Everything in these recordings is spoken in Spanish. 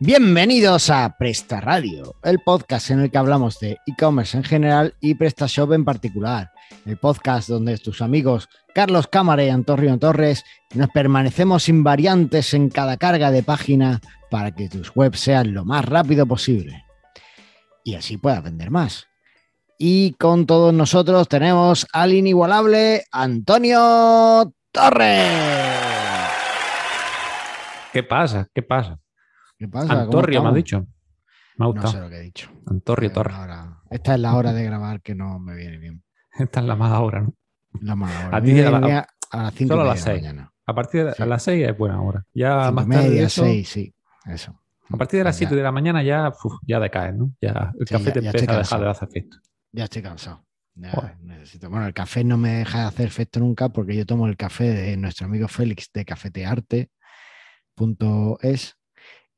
Bienvenidos a Presta Radio, el podcast en el que hablamos de e-commerce en general y PrestaShop en particular. El podcast donde tus amigos Carlos Cámara y Antonio Torres nos permanecemos invariantes en cada carga de página para que tus webs sean lo más rápido posible. Y así puedas vender más. Y con todos nosotros tenemos al inigualable Antonio Torres. ¿Qué pasa? ¿Qué pasa? ¿Qué Antorrio, me has estamos? dicho. Me ha No gustado. sé lo que he dicho. Antorrio es Torres. hora- Esta es la hora de grabar que no me viene bien. Esta es la más ahora, ¿no? La mala hora. A ti a la- a las 5 solo a de las la mañana. A partir de Sí. las 6 es buena hora. Ya Cinco más tarde de media, eso, 6, sí. Eso. a partir de las Ya. 7 de la mañana ya, uf, ya decaes, ¿no? Ya el Sí, café ya- te ya empieza a dejar de hacer efecto. Ya estoy cansado. Ya necesito. Bueno, el café no me deja de hacer efecto nunca porque yo tomo el café de nuestro amigo Félix de cafetearte.es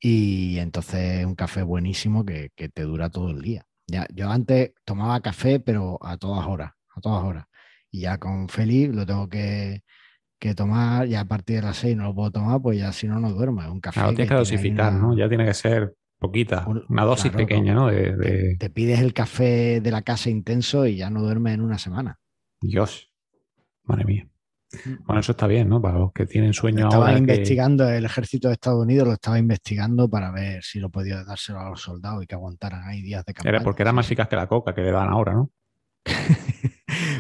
y entonces un café buenísimo que, que te dura todo el día. Ya, yo antes tomaba café, pero a todas horas, a todas horas. Y ya con Félix lo tengo que, que tomar, ya a partir de las 6 no lo puedo tomar, pues ya si no, no duermo. Es un café. Claro, tienes que dosificar, una- ¿no? Ya tiene que ser poquita, Un- una dosis claro, pequeña, no. De, de- Te pides el café de la casa intenso y ya no duermes en una semana. Dios. Madre mía. Bueno, eso está bien, ¿no? Para los que tienen sueño Estaba ahora. que- investigando, el ejército de Estados Unidos lo estaba investigando para ver si lo podía dárselo a los soldados y que aguantaran ahí días de campaña. Era porque era más eficaz que la coca que le dan ahora, ¿no?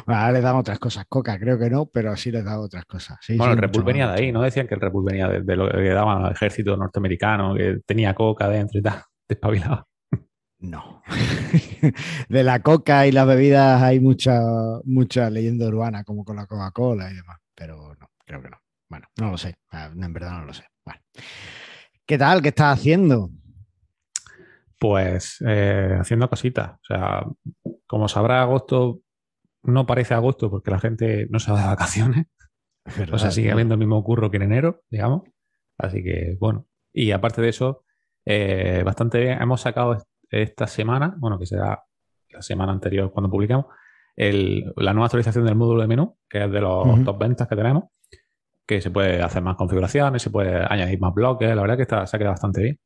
Bueno, ahora les dan otras cosas. Coca, creo que no, pero sí les dan otras cosas. Sí, Bueno, sí, el Bull venía de ahí, ¿no? Decían que el Red Bull venía de, de lo que daban al ejército norteamericano, que tenía coca dentro y tal. Despabilado. No. de la coca y las bebidas hay mucha, mucha leyenda urbana, como con la Coca-Cola y demás, pero no, creo que no. Bueno, no lo sé. Ah, En verdad no lo sé. Vale. ¿Qué tal? ¿Qué estás haciendo? Pues eh, haciendo cositas. O sea, como sabrá, agosto no parece agosto porque la gente no se va de vacaciones. O sea, sigue habiendo el mismo curro que en enero, digamos. Así que, bueno. Y aparte de eso, eh, bastante bien. Hemos sacado est- esta semana, bueno, que será la semana anterior cuando publicamos, el- la nueva actualización del módulo de menú, que es de los Ujú. top ventas que tenemos, que se puede hacer más configuraciones, se puede añadir más bloques. La verdad que está, se ha quedado bastante bien.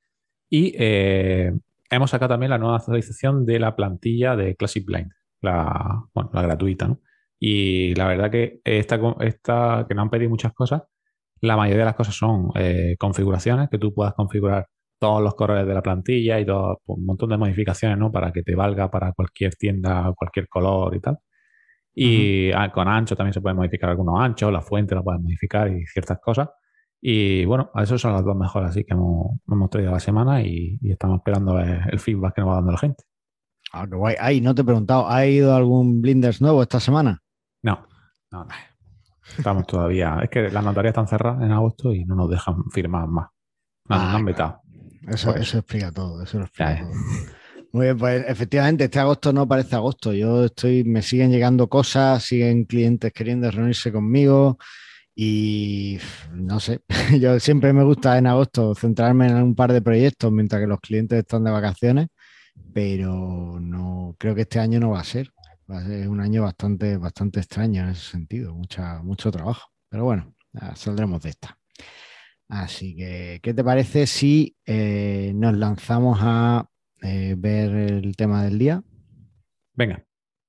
Y eh, hemos sacado también la nueva actualización de la plantilla de Classic Blind, la, bueno, la gratuita, ¿no? Y la verdad que esta, esta que nos han pedido muchas cosas, la mayoría de las cosas son eh, configuraciones, que tú puedas configurar todos los colores de la plantilla y todo, pues, un montón de modificaciones, ¿no? Para que te valga para cualquier tienda, cualquier color y tal. Y ah, con ancho también se pueden modificar algunos anchos, la fuente la puedes modificar y ciertas cosas. Y bueno, esos son las dos mejores así que hemos, hemos traído la semana y, y estamos esperando el, feedback que nos va dando la gente. Ah, qué guay. Ay, no te he preguntado, ¿ha ido algún Blinders nuevo esta semana? No, no, no. Estamos todavía. Es que las notarías están cerradas en agosto y no nos dejan firmar más. No, Ah, no han vetado. Eso, Por eso explica todo, eso lo explica todo. Muy bien, pues efectivamente, este agosto no parece agosto. Yo estoy, me siguen llegando cosas, siguen clientes queriendo reunirse conmigo y no sé, yo siempre me gusta en agosto centrarme en un par de proyectos mientras que los clientes están de vacaciones, pero no creo que este año no va a ser. Va a ser un año bastante, bastante extraño en ese sentido, mucha, mucho trabajo. Pero bueno, saldremos de esta. Así que, ¿qué te parece si eh, nos lanzamos a eh, ver el tema del día Venga,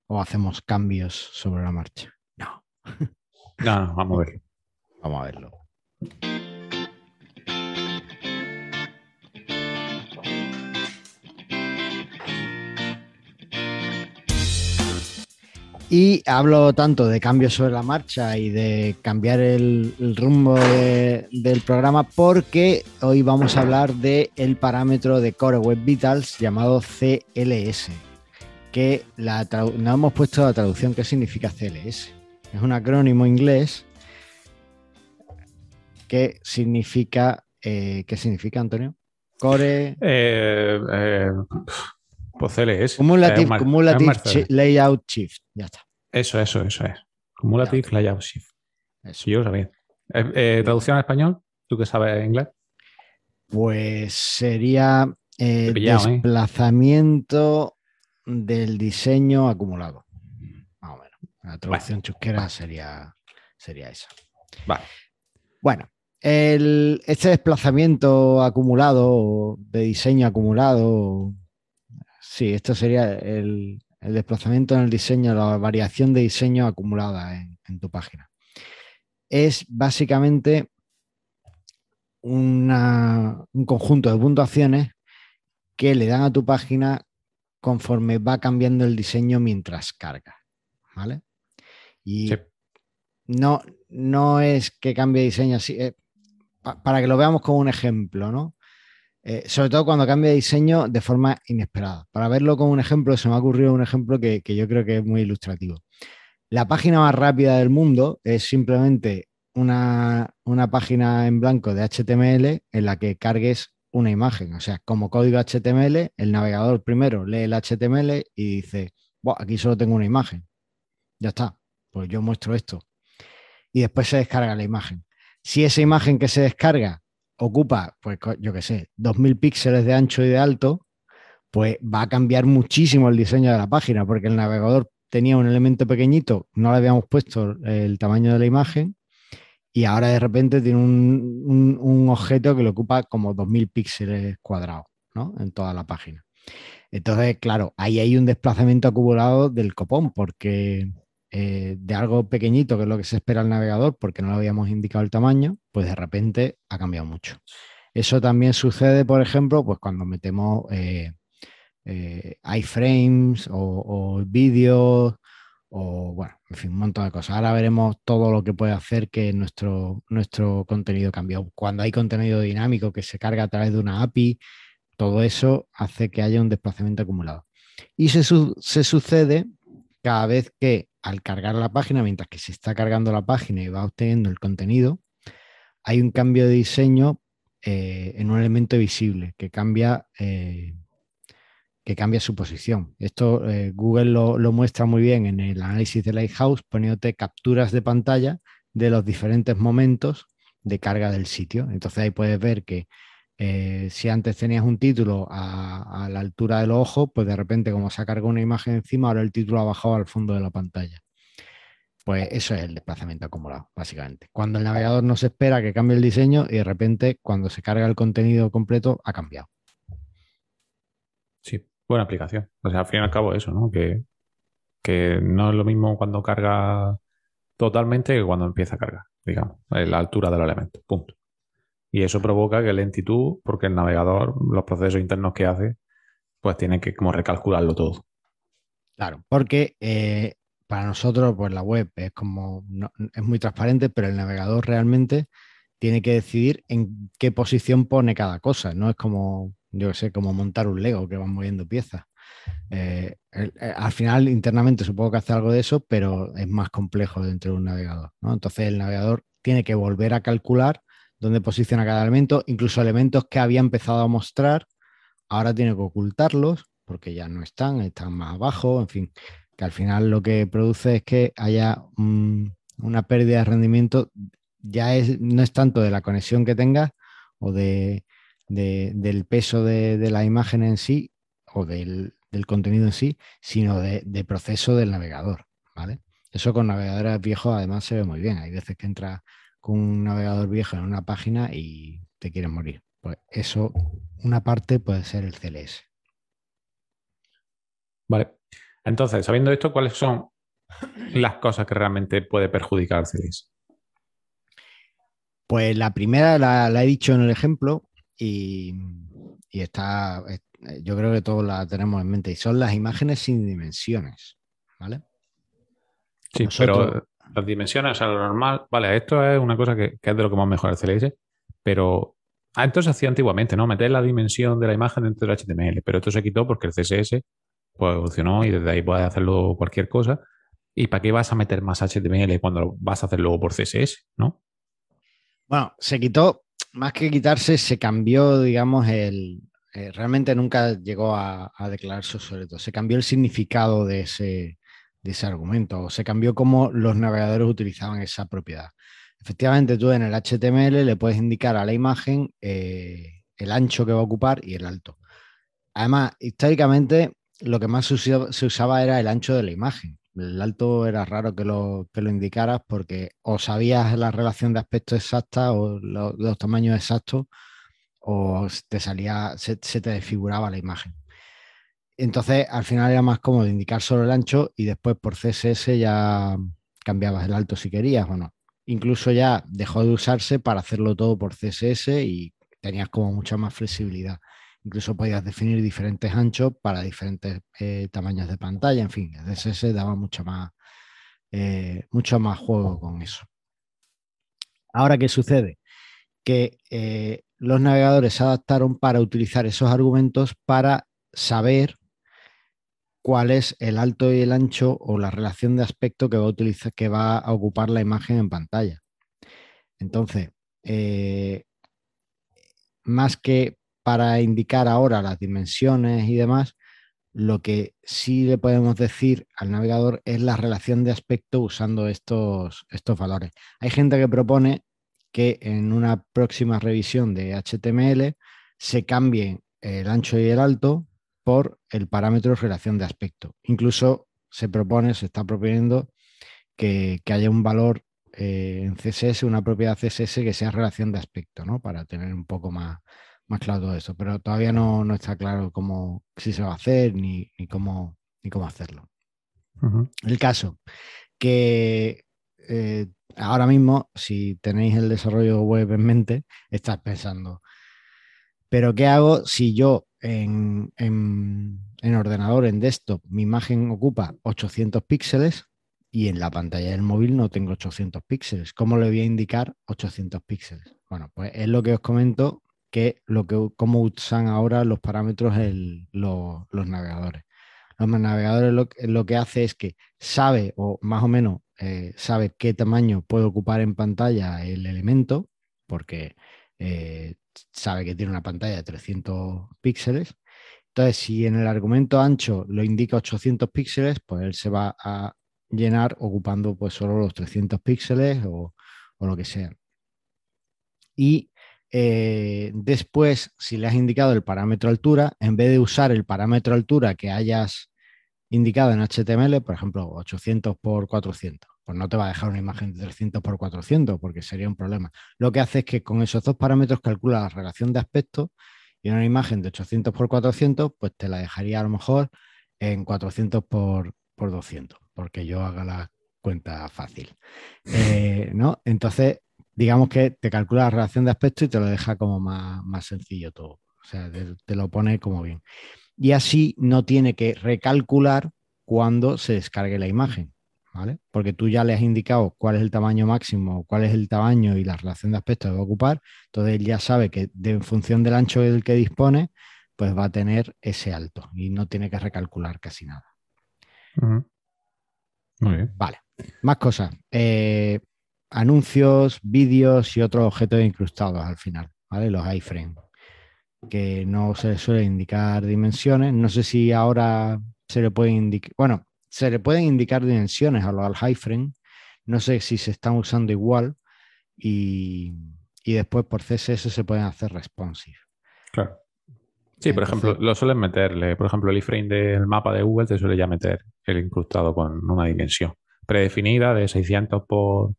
o hacemos cambios sobre la marcha? No, no, no, vamos a verlo. vamos a verlo. Y hablo tanto de cambios sobre la marcha y de cambiar el, rumbo de- del programa porque hoy vamos a hablar del el parámetro de Core Web Vitals llamado CLS, que la no hemos puesto la traducción qué significa CLS. Es un acrónimo inglés que significa, eh, ¿qué significa Antonio? Core Eh, eh, pues CLS. es Cumulative, mar- cumulative Layout Shift. Ya está. Eso, eso, eso es. Cumulative Layout Shift. Eso. Yo lo sabía. Eh, eh, traducción al español, tú que sabes inglés. Pues sería eh, pillado, ¿eh? desplazamiento del diseño acumulado. Más o menos. La traducción chusquera sería, sería esa. Vale. Bueno, este desplazamiento acumulado, de diseño acumulado, sí, esto sería el, desplazamiento en el diseño, la variación de diseño acumulada en, tu página. Es básicamente un conjunto de puntuaciones que le dan a tu página conforme va cambiando el diseño mientras carga. ¿Vale? Y no, no es que cambie diseño así. Eh, para que lo veamos como un ejemplo, ¿no? Eh, sobre todo cuando cambia de diseño de forma inesperada. Para verlo como un ejemplo, se me ha ocurrido un ejemplo que, yo creo que es muy ilustrativo. La página más rápida del mundo es simplemente una, una, página en blanco de HTML en la que cargues una imagen. O sea, como código HTML, el navegador primero lee el HTML y dice, aquí solo tengo una imagen. Ya está, pues yo muestro esto. Y después se descarga la imagen. Si esa imagen que se descarga ocupa, pues yo qué sé, 2000 píxeles de ancho y de alto, pues va a cambiar muchísimo el diseño de la página, porque el navegador tenía un elemento pequeñito, no le habíamos puesto el tamaño de la imagen, y ahora de repente tiene un, objeto que le ocupa como 2000 píxeles cuadrados ¿no? en toda la página. Entonces, claro, ahí hay un desplazamiento acumulado del copón, porque eh, de algo pequeñito, que es lo que se espera al navegador, porque no le habíamos indicado el tamaño, pues de repente ha cambiado mucho. Eso también sucede, por ejemplo, pues cuando metemos eh, eh, iframes o, vídeos o, bueno, en fin, un montón de cosas. Ahora veremos todo lo que puede hacer que nuestro, nuestro contenido cambie. Cuando hay contenido dinámico que se carga a través de una API, todo eso hace que haya un desplazamiento acumulado. Y se, se sucede cada vez que al cargar la página, mientras que se está cargando la página y va obteniendo el contenido, hay un cambio de diseño eh, en un elemento visible que cambia, eh, que cambia su posición. Esto eh, Google lo, muestra muy bien en el análisis de Lighthouse, poniéndote capturas de pantalla de los diferentes momentos de carga del sitio. Entonces ahí puedes ver que si antes tenías un título a, la altura del ojo, pues de repente como se ha cargado una imagen encima, ahora el título ha bajado al fondo de la pantalla. Pues eso es el desplazamiento acumulado, básicamente. Cuando el navegador no se espera que cambie el diseño y de repente cuando se carga el contenido completo ha cambiado. Sí, buena aplicación. O sea, al fin y al cabo eso, ¿no? Que, que no es lo mismo cuando carga totalmente que cuando empieza a cargar, digamos, la altura del elemento. Punto. Y eso provoca que lentitud, porque el navegador, los procesos internos que hace, pues tiene que como recalcularlo todo. Claro, porque eh, para nosotros, pues la web es como es muy transparente, pero el navegador realmente tiene que decidir en qué posición pone cada cosa. No es como, yo sé, como montar un Lego que van moviendo piezas. Eh, eh, al final, internamente supongo que hace algo de eso, pero es más complejo dentro de un navegador. Entonces, el navegador tiene que volver a calcular dónde posiciona cada elemento, incluso elementos que había empezado a mostrar, ahora tiene que ocultarlos porque ya no están, están más abajo, en fin, que al final lo que produce es que haya una pérdida de rendimiento, ya es, no es tanto de la conexión que tengas o de, del peso de, la imagen en sí o del, contenido en sí, sino de, proceso del navegador, ¿vale? Eso con navegadores viejos además se ve muy bien. Hay veces que entra con un navegador viejo en una página y te quieres morir. Pues eso, una parte puede ser el CLS. Vale. Entonces, sabiendo esto, ¿cuáles son las cosas que realmente puede perjudicar el CLS? Pues la primera la, he dicho en el ejemplo y, está, yo creo que todos la tenemos en mente, y son las imágenes sin dimensiones. ¿Vale? Sí, pero las dimensiones, a lo normal, vale, esto es una cosa que, es de lo que más mejora el CLS, pero ah, se hacía antiguamente, ¿no? Meter la dimensión de la imagen dentro del HTML, pero esto se quitó porque el CSS pues, evolucionó y desde ahí puedes hacerlo cualquier cosa. ¿Y para qué vas a meter más HTML cuando vas a hacerlo por CSS, no? Bueno, se quitó, más que quitarse, se cambió, digamos, el. Eh, realmente nunca llegó a, a declararse sobre todo. Se cambió el significado de ese, ese argumento, se cambió cómo los navegadores utilizaban esa propiedad. Efectivamente, tú en el HTML le puedes indicar a la imagen eh, el ancho que va a ocupar y el alto. Además, históricamente lo que más se usaba era el ancho de la imagen. El alto era raro que lo, que lo indicaras porque o sabías la relación de aspecto exacta o los tamaños exactos o te salía, se, te desfiguraba la imagen. Entonces, al final era más cómodo indicar solo el ancho y después por CSS ya cambiabas el alto si querías o no. Incluso ya dejó de usarse para hacerlo todo por CSS y tenías como mucha más flexibilidad. Incluso podías definir diferentes anchos para diferentes eh, tamaños de pantalla. En fin, el CSS daba mucho más, eh, mucho más juego con eso. Ahora, ¿qué sucede? Que eh, los navegadores se adaptaron para utilizar esos argumentos para saber cuál es el alto y el ancho o la relación de aspecto que va a, utilizar, que va a ocupar la imagen en pantalla. Entonces, eh, más que para indicar ahora las dimensiones y demás, lo que sí le podemos decir al navegador es la relación de aspecto usando estos, estos valores. Hay gente que propone que en una próxima revisión de HTML se cambie el ancho y el alto por el parámetro relación de aspecto. Incluso se propone, se está proponiendo que, haya un valor eh, en CSS, una propiedad CSS que sea relación de aspecto, ¿no? Para tener un poco más, más claro todo eso. Pero todavía no, está claro cómo, si se va a hacer ni, cómo, ni cómo hacerlo. El caso que eh, ahora mismo, si tenéis el desarrollo web en mente, estás pensando, pero ¿qué hago si yo en, ordenador, en desktop, mi imagen ocupa 800 píxeles y en la pantalla del móvil no tengo 800 píxeles? ¿Cómo le voy a indicar 800 píxeles? Bueno, pues es lo que os comento que lo que cómo usan ahora los parámetros los navegadores. Los navegadores lo, lo que hace es que sabe o más o menos eh, sabe qué tamaño puede ocupar en pantalla el elemento, porque eh, sabe que tiene una pantalla de 300 píxeles. Entonces, si en el argumento ancho lo indica 800 píxeles, pues él se va a llenar ocupando pues solo los 300 píxeles o, lo que sea. Y eh, después, si le has indicado el parámetro altura, en vez de usar el parámetro altura que hayas indicado en HTML, por ejemplo, 800 por 400. Pues no te va a dejar una imagen de 300 por 400 porque sería un problema. Lo que hace es que con esos dos parámetros calcula la relación de aspecto y una imagen de 800 por 400, pues te la dejaría a lo mejor en 400 por, por 200, porque yo haga la cuenta fácil. Eh, ¿no? Entonces, digamos que te calcula la relación de aspecto y te lo deja como más, más sencillo todo. O sea, te lo pone como bien y así no tiene que recalcular cuando se descargue la imagen, ¿vale? Porque tú ya le has indicado cuál es el tamaño máximo, cuál es el tamaño y la relación de aspecto que va a ocupar, entonces él ya sabe que en función del ancho del que dispone, pues va a tener ese alto y no tiene que recalcular casi nada. Muy bien. Vale, más cosas. Eh, anuncios, vídeos y otros objetos incrustados al final, ¿vale? Los iframes que no se le suele indicar dimensiones. No sé si ahora se le puede indicar, bueno, se le pueden indicar dimensiones a los al frame. No sé si se están usando igual y, después por CSS se pueden hacer responsive. Claro. Sí, por ejemplo, lo suelen meterle, por ejemplo, el iframe del mapa de Google te suele ya meter el incrustado con una dimensión predefinida de 600 por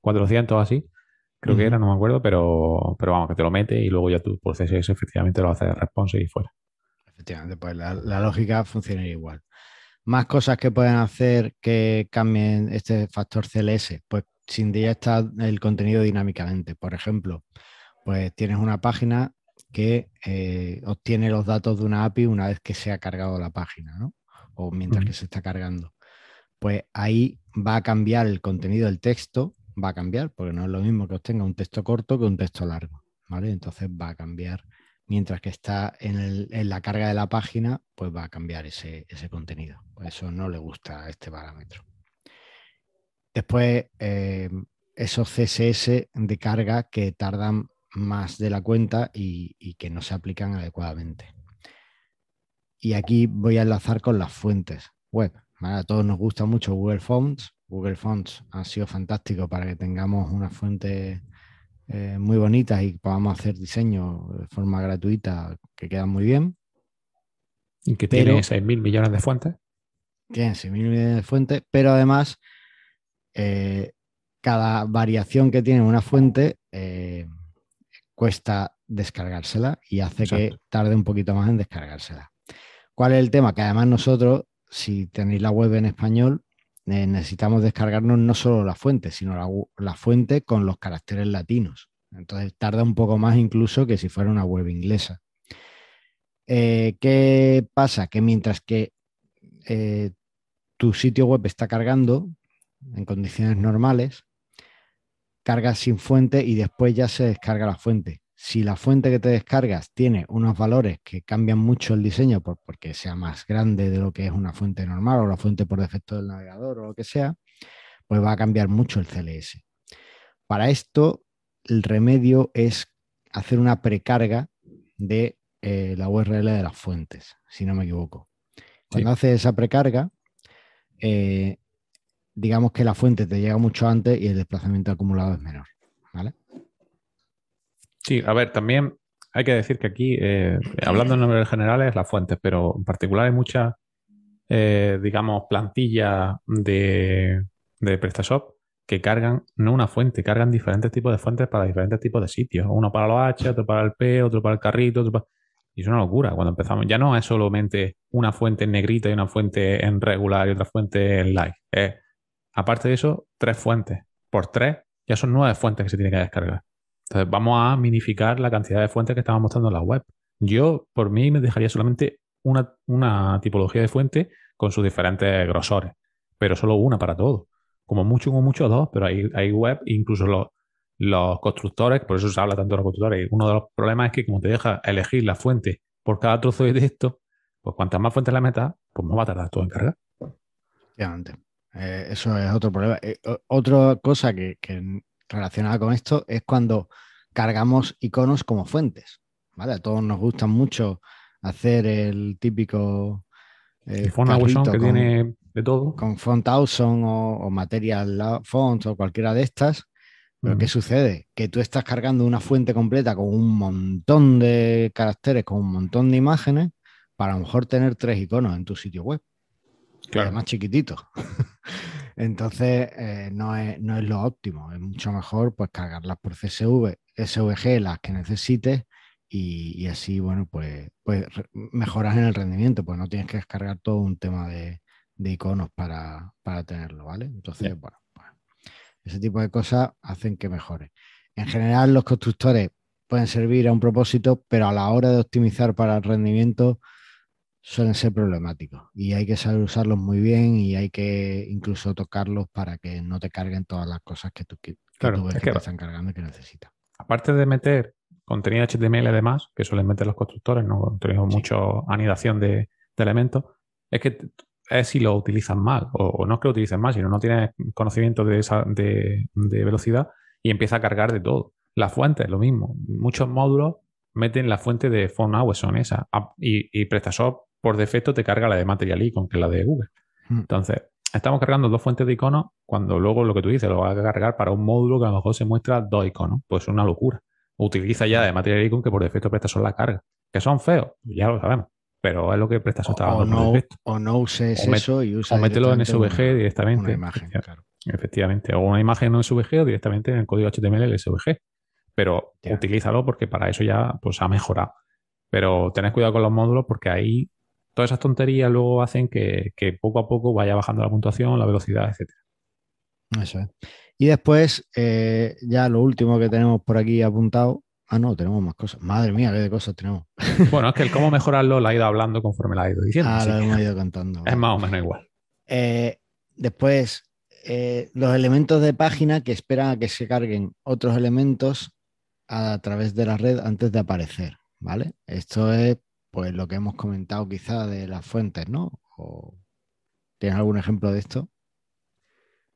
400 así creo que era, no me acuerdo, pero, pero vamos, que te lo mete y luego ya tú por CSS efectivamente lo haces response y fuera. Efectivamente, pues la, lógica funciona igual. Más cosas que pueden hacer que cambien este factor CLS, pues sin está el contenido dinámicamente. Por ejemplo, pues tienes una página que eh, obtiene los datos de una API una vez que se ha cargado la página, ¿no? O mientras que se está cargando. Pues ahí va a cambiar el contenido del texto va a cambiar, porque no es lo mismo que obtenga un texto corto que un texto largo, ¿vale? Entonces va a cambiar, mientras que está en, la carga de la página, pues va a cambiar ese, contenido. Pues eso no le gusta este parámetro. Después, eh, esos CSS de carga que tardan más de la cuenta y, y que no se aplican adecuadamente. Y aquí voy a enlazar con las fuentes web. A todos nos gusta mucho Google Fonts, Google Fonts ha sido fantástico para que tengamos una fuente eh, muy bonita y podamos hacer diseño de forma gratuita que quedan muy bien. Y que tiene 6.000 millones de fuentes. tienen 6.000 millones de fuentes, pero además eh, cada variación que tiene una fuente eh, cuesta descargársela y hace que tarde un poquito más en descargársela. ¿Cuál es el tema? Que además nosotros, si tenéis la web en español, necesitamos descargarnos no solo la fuente, sino la, fuente con los caracteres latinos. Entonces tarda un poco más incluso que si fuera una web inglesa. Eh, ¿Qué pasa? Que mientras que eh, tu sitio web está cargando en condiciones normales, cargas sin fuente y después ya se descarga la fuente. Si la fuente que te descargas tiene unos valores que cambian mucho el diseño porque sea más grande de lo que es una fuente normal o la fuente por defecto del navegador o lo que sea, pues va a cambiar mucho el CLS. Para esto, el remedio es hacer una precarga de eh, la URL de las fuentes, si no me equivoco. Cuando haces esa precarga, eh, digamos que la fuente te llega mucho antes y el desplazamiento acumulado es menor. Sí, a ver, también hay que decir que aquí, eh, hablando en números generales, las fuentes, pero en particular hay muchas, eh, digamos, plantillas de, de PrestaShop que cargan, no una fuente, cargan diferentes tipos de fuentes para diferentes tipos de sitios. Uno para los H, otro para el P, otro para el carrito, otro para... Y es una locura cuando empezamos. Ya no es solamente una fuente en negrita y una fuente en regular y otra fuente en light. Aparte de eso, tres fuentes. Por tres, ya son nueve fuentes que se tienen que descargar. Entonces vamos a minificar la cantidad de fuentes que estamos mostrando en la web. Yo, por mí, me dejaría solamente una, tipología de fuente con sus diferentes grosores, pero solo una para todo. Como mucho, como mucho, dos, pero hay, hay web, incluso los, los constructores, por eso se habla tanto de los constructores. Uno de los problemas es que como te deja elegir la fuente por cada trozo de texto, pues cuantas más fuentes la metas, pues más va a tardar todo en cargar. Eh, eso es otro problema. Eh, otra cosa que, relacionada con esto es cuando cargamos iconos como fuentes. ¿vale? A todos nos gusta mucho hacer el típico eh, font que tiene de todo. Con Font Awesome o, Material Fonts o cualquiera de estas. Pero ¿qué sucede? Que tú estás cargando una fuente completa con un montón de caracteres, con un montón de imágenes, para a lo mejor tener tres iconos en tu sitio web. Claro. Más chiquititos. Entonces, eh, no, es, lo óptimo. Es mucho mejor pues cargarlas por CSV, SVG, las que necesites, y, así, bueno, pues, pues mejoras en el rendimiento, pues no tienes que descargar todo un tema de, iconos para, tenerlo, ¿vale? Entonces, bueno, pues, ese tipo de cosas hacen que mejore. En general, los constructores pueden servir a un propósito, pero a la hora de optimizar para el rendimiento, suelen ser problemáticos y hay que saber usarlos muy bien y hay que incluso tocarlos para que no te carguen todas las cosas que tú, que, ves que, te están cargando y que necesitas. Aparte de meter contenido HTML además, que suelen meter los constructores, no tenemos mucho anidación de, elementos, es que es si lo utilizan mal, o, no es que lo utilicen mal, sino no tienes conocimiento de, esa, de, velocidad y empieza a cargar de todo. La fuente es lo mismo. Muchos módulos meten la fuente de son esa y, y PrestaShop por defecto te carga la de Material Icon, que es la de Google. Hmm. Entonces, estamos cargando dos fuentes de iconos cuando luego lo que tú dices lo vas a cargar para un módulo que a lo mejor se muestra dos iconos. Pues es una locura. Utiliza ya de Material Icon que por defecto presta solo la carga. Que son feos, ya lo sabemos. Pero es lo que presta está dando no, por defecto. O no uses eso y usa O mételo en SVG directamente. Una imagen, claro. Efectivamente. O una imagen en SVG o directamente en el código HTML del SVG. Pero utilízalo porque para eso ya pues, ha mejorado. Pero tened cuidado con los módulos porque ahí todas esas tonterías luego hacen que, poco a poco vaya bajando la puntuación, la velocidad, etc. Eso es. Y después, eh, ya lo último que tenemos por aquí apuntado. Ah, no, tenemos más cosas. Madre mía, qué de cosas tenemos. Bueno, es que el cómo mejorarlo la ha ido hablando conforme la ha ido diciendo. Ah, lo hemos ido contando. Es más o menos igual. Eh, después, eh, los elementos de página que esperan a que se carguen otros elementos a través de la red antes de aparecer, ¿vale? Esto es pues lo que hemos comentado quizá de las fuentes, ¿no? ¿Tienes algún ejemplo de esto?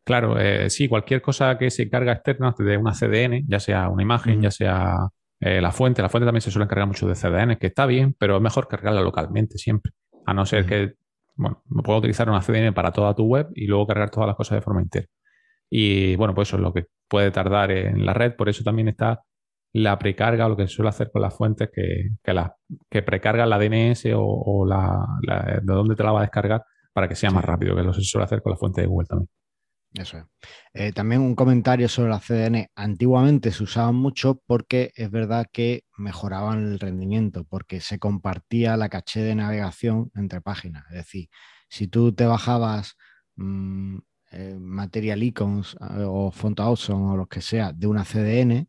Claro, eh, sí, cualquier cosa que se carga externa de una CDN, ya sea una imagen, ya sea eh, la fuente, la fuente también se suele cargar mucho de CDN, que está bien, pero es mejor cargarla localmente siempre. A no ser que, bueno, puedo utilizar una CDN para toda tu web y luego cargar todas las cosas de forma interna. Y bueno, pues eso es lo que puede tardar en la red, por eso también está la precarga o lo que se suele hacer con las fuentes que, que, la, que precarga la DNS o, la, de dónde te la va a descargar para que sea más rápido, que lo se suele hacer con la fuente de Google también. Eso es. Eh, también un comentario sobre la CDN. Antiguamente se usaban mucho porque es verdad que mejoraban el rendimiento, porque se compartía la caché de navegación entre páginas. Es decir, si tú te bajabas mm, eh, Material Icons eh, o Font Awesome o lo que sea de una CDN,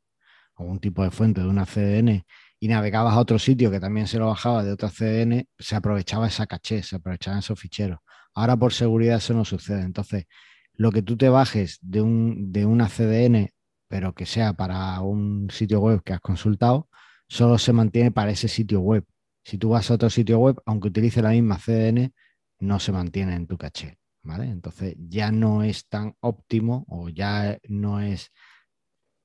un tipo de fuente de una CDN, y navegabas a otro sitio que también se lo bajaba de otra CDN, se aprovechaba esa caché, se aprovechaban esos ficheros. Ahora por seguridad eso no sucede. Entonces, lo que tú te bajes de, un, de una CDN, pero que sea para un sitio web que has consultado, solo se mantiene para ese sitio web. Si tú vas a otro sitio web, aunque utilice la misma CDN, no se mantiene en tu caché. ¿vale? Entonces ya no es tan óptimo o ya no es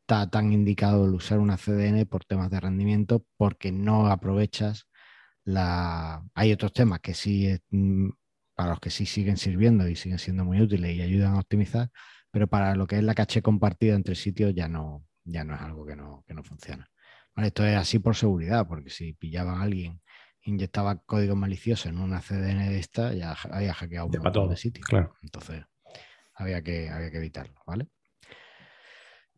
está tan indicado el usar una CDN por temas de rendimiento porque no aprovechas la... Hay otros temas que sí mm, para los que sí siguen sirviendo y siguen siendo muy útiles y ayudan a optimizar, pero para lo que es la caché compartida entre sitios ya no, ya no es algo que no, que no funciona. esto es así por seguridad, porque si pillaban a alguien inyectaba código malicioso en una CDN de esta, ya había hackeado un montón de sitios. Entonces, había que, había que evitarlo, ¿vale?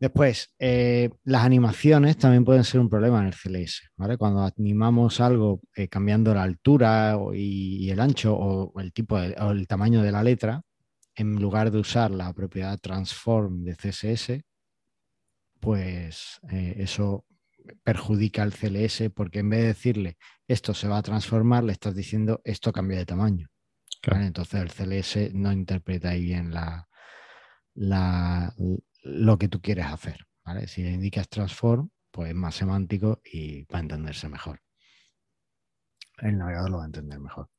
Después, eh, las animaciones también pueden ser un problema en el CLS, ¿vale? Cuando animamos algo eh, cambiando la altura y, el ancho o el tipo o el tamaño de la letra, en lugar de usar la propiedad transform de CSS, pues eh, eso perjudica al CLS porque en vez de decirle esto se va a transformar, le estás diciendo esto cambia de tamaño. Entonces el CLS no interpreta ahí bien la, la, lo que tú quieres hacer. ¿vale? Si le indicas transform, pues es más semántico y va a entenderse mejor. El navegador lo va a entender mejor.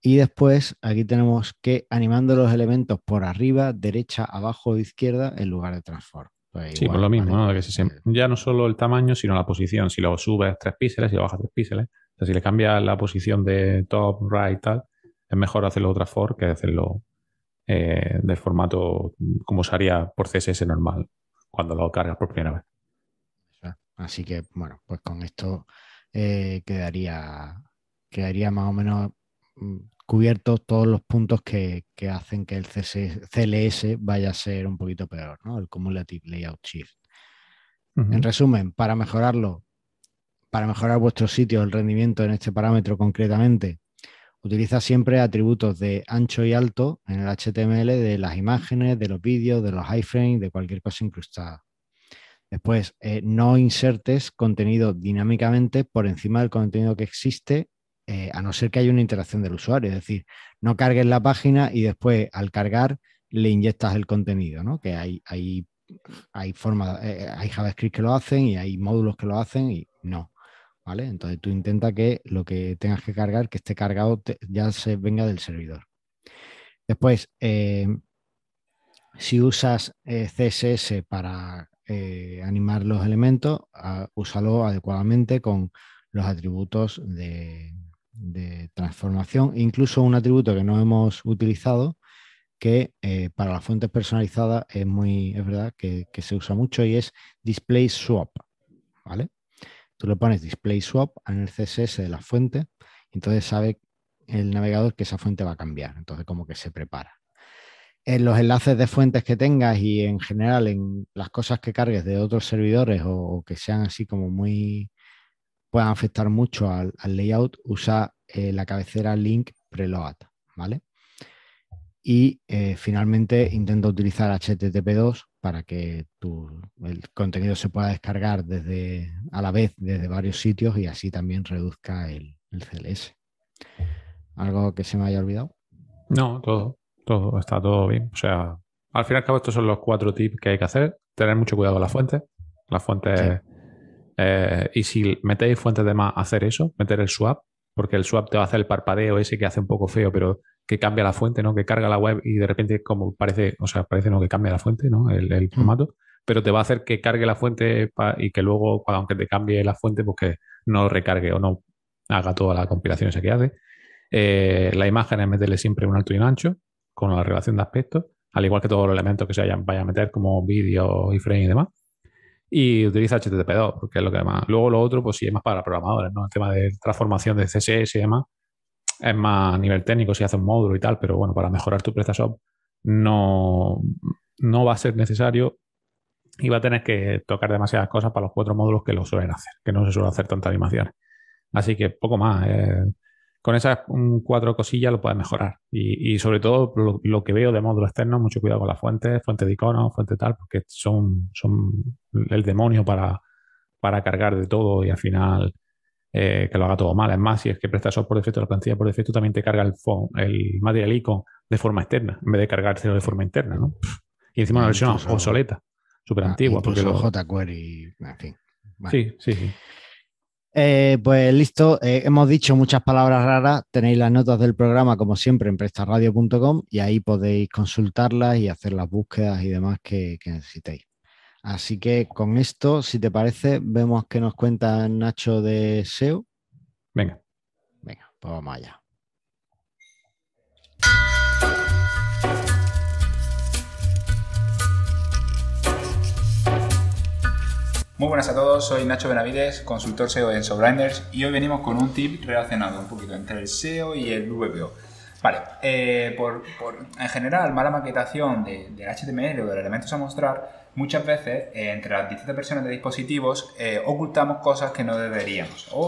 Y después aquí tenemos que animando los elementos por arriba, derecha, abajo o izquierda en lugar de transform. Pues sí, por lo mismo, que eh, ya no solo el tamaño, sino la posición. Si lo subes tres píxeles y lo bajas tres píxeles, o si le cambias la posición de top, right, tal, es mejor hacerlo transform que hacerlo eh, del formato como se haría por CSS normal cuando lo cargas por primera vez. Así que, bueno, pues con esto eh, quedaría, quedaría más o menos mm, cubiertos todos los puntos que, hacen que el CLS vaya a ser un poquito peor, ¿no? El Cumulative Layout Shift. En resumen, para mejorarlo, para mejorar vuestro sitio, el rendimiento en este parámetro concretamente, Utiliza siempre atributos de ancho y alto en el HTML de las imágenes, de los vídeos, de los iframes, de cualquier cosa incrustada. Después, eh, no insertes contenido dinámicamente por encima del contenido que existe, eh, a no ser que haya una interacción del usuario. Es decir, no cargues la página y después al cargar le inyectas el contenido, ¿no? Que hay, hay, hay, forma, eh, hay JavaScript que lo hacen y hay módulos que lo hacen y no. Entonces tú intenta que lo que tengas que cargar, que esté cargado, ya se venga del servidor. Después, eh, si usas eh, CSS para eh, animar los elementos, ah, úsalo adecuadamente con los atributos de, transformación, incluso un atributo que no hemos utilizado, que para las fuentes personalizadas es muy, es verdad que, que, se usa mucho y es display swap, ¿vale? Tú le pones display swap en el CSS de la fuente, entonces sabe el navegador que esa fuente va a cambiar. Entonces, como que se prepara. En los enlaces de fuentes que tengas y en general en las cosas que cargues de otros servidores o, que sean así como muy puedan afectar mucho al, layout, usa eh, la cabecera link preload, ¿vale? Y eh, finalmente intenta utilizar HTTP2 para que el contenido se pueda descargar desde, a la vez desde varios sitios y así también reduzca el, CLS. ¿Algo que se me haya olvidado? No, todo, todo, está todo bien. O sea, al fin y al cabo estos son los cuatro tips que hay que hacer. Tener mucho cuidado con la fuente. La fuente... Eh, y si metéis fuentes de más, hacer eso, meter el swap, porque el swap te va a hacer el parpadeo ese que hace un poco feo, pero que cambia la fuente, ¿no? Que carga la web y de repente como parece, o sea, parece no que cambia la fuente, ¿no? El, mm. formato, pero te va a hacer que cargue la fuente y que luego, aunque te cambie la fuente, pues que no recargue o no haga toda la compilación esa que hace. Eh, la imagen es meterle siempre un alto y un ancho con la relación de aspectos, al igual que todos los elementos que se vayan, vaya a meter como vídeo, iframe y demás. Y utiliza HTTP2, porque es lo que más. Luego lo otro, pues sí, es más para programadores, ¿no? El tema de transformación de CSS y demás, es más a nivel técnico si haces un módulo y tal, pero bueno, para mejorar tu PrestaShop no, no va a ser necesario y va a tener que tocar demasiadas cosas para los cuatro módulos que lo suelen hacer, que no se suele hacer tanta animación. Así que poco más. Eh, con esas cuatro cosillas lo puedes mejorar. Y, sobre todo lo, que veo de módulo externo, mucho cuidado con las fuentes, fuente de iconos, fuente tal, porque son, son el demonio para, para cargar de todo y al final eh, que lo haga todo mal. Es más, si es que PrestaShop por defecto, la plantilla por defecto también te carga el, el material icon de forma externa, en vez de cargárselo de forma interna, ¿no? Y encima una versión obsoleta, súper ah, antigua. Porque lo... jQuery, en fin. Sí, sí, sí. Eh, pues listo, eh, hemos dicho muchas palabras raras, tenéis las notas del programa como siempre en prestarradio.com y ahí podéis consultarlas y hacer las búsquedas y demás que, necesitéis. Así que con esto, si te parece, vemos que nos cuenta Nacho de SEO. Venga. Venga, pues vamos allá. Muy buenas a todos, soy Nacho Benavides, consultor SEO en SoBrinders y hoy venimos con un tip relacionado un poquito entre el SEO y el VPO. Vale, eh, por, en general, mala maquetación de, del HTML o de los elementos a mostrar, muchas veces eh, entre las distintas versiones de dispositivos eh, ocultamos cosas que no deberíamos o,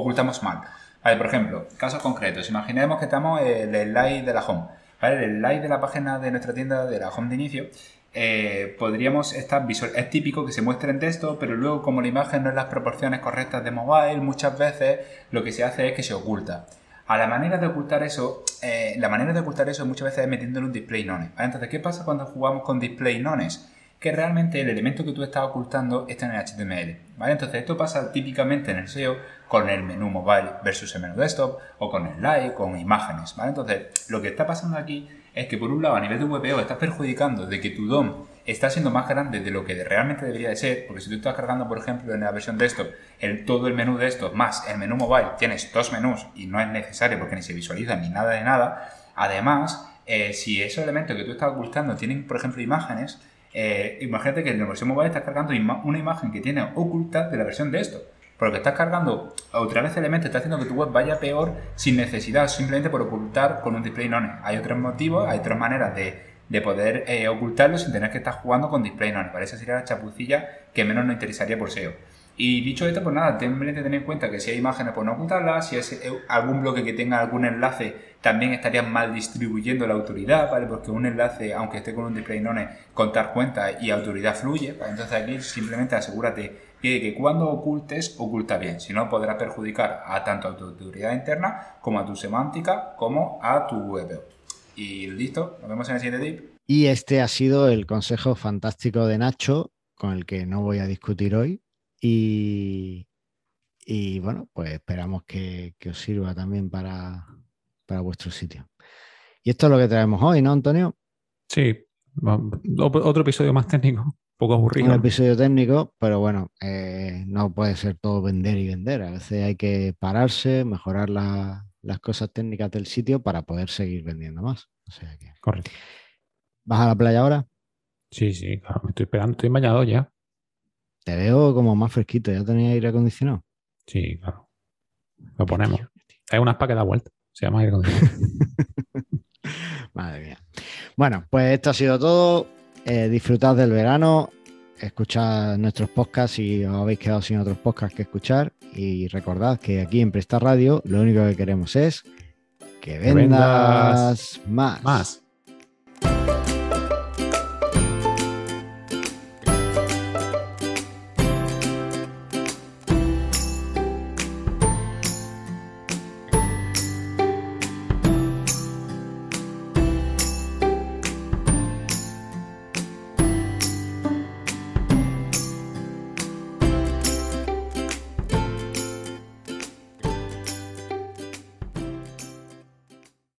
ocultamos mal. Vale, por ejemplo, casos concretos, imaginemos que estamos en el slide de la home. ¿vale? El slide de la página de nuestra tienda de la home de inicio eh, podríamos estar visual. Es típico que se muestre en texto, pero luego como la imagen no es las proporciones correctas de mobile, muchas veces lo que se hace es que se oculta. A la manera de ocultar eso, eh, la manera de ocultar eso muchas veces es metiéndole un display nones. Entonces, ¿qué pasa cuando jugamos con display nones? Que realmente el elemento que tú estás ocultando está en el HTML. ¿vale? Entonces esto pasa típicamente en el SEO con el menú mobile versus el menú desktop o con el live, con imágenes. ¿vale? Entonces lo que está pasando aquí es que por un lado a nivel de VPO estás perjudicando de que tu DOM está siendo más grande de lo que realmente debería de ser, porque si tú estás cargando, por ejemplo, en la versión desktop, el, todo el menú desktop más el menú mobile, tienes dos menús y no es necesario porque ni se visualiza ni nada de nada. Además, eh, si esos elementos que tú estás ocultando tienen, por ejemplo, imágenes, eh, imagínate que en la versión mobile estás cargando una imagen que tiene oculta de la versión desktop. Porque estás cargando otra vez elementos, está haciendo que tu web vaya peor sin necesidad, simplemente por ocultar con un display none. Hay otros motivos, hay otras maneras de, poder eh, ocultarlo sin tener que estar jugando con display none. Para esa sería la chapucilla que menos nos interesaría por SEO. Y dicho esto, pues nada, simplemente tener en cuenta que si hay imágenes, pues no ocultarlas, si es eh, algún bloque que tenga algún enlace, también estarías mal distribuyendo la autoridad, ¿vale? Porque un enlace, aunque esté con un display none, contar cuenta y autoridad fluye, Entonces aquí simplemente asegúrate que cuando ocultes, oculta bien, si no podrás perjudicar a tanto a tu autoridad interna como a tu semántica como a tu web. Y listo, nos vemos en el siguiente tip. Y este ha sido el consejo fantástico de Nacho, con el que no voy a discutir hoy. Y, y bueno, pues esperamos que, os sirva también para, para vuestro sitio. Y esto es lo que traemos hoy, ¿no, Antonio? Sí, otro episodio más técnico poco aburrido. Un episodio técnico, pero bueno, eh, no puede ser todo vender y vender. A veces hay que pararse, mejorar las cosas técnicas del sitio para poder seguir vendiendo más. Correcto. ¿Vas a la playa ahora? Sí, sí, claro, me estoy esperando, estoy bañado ya. Te veo como más fresquito, ¿ya tenía aire acondicionado? Sí, claro. Lo ponemos. Es una spa que da vuelta, se llama aire acondicionado. Madre mía. Bueno, pues esto ha sido todo. Eh, disfrutad del verano, escuchad nuestros podcasts si os habéis quedado sin otros podcasts que escuchar y recordad que aquí en Presta Radio lo único que queremos es que vendas, más. Más.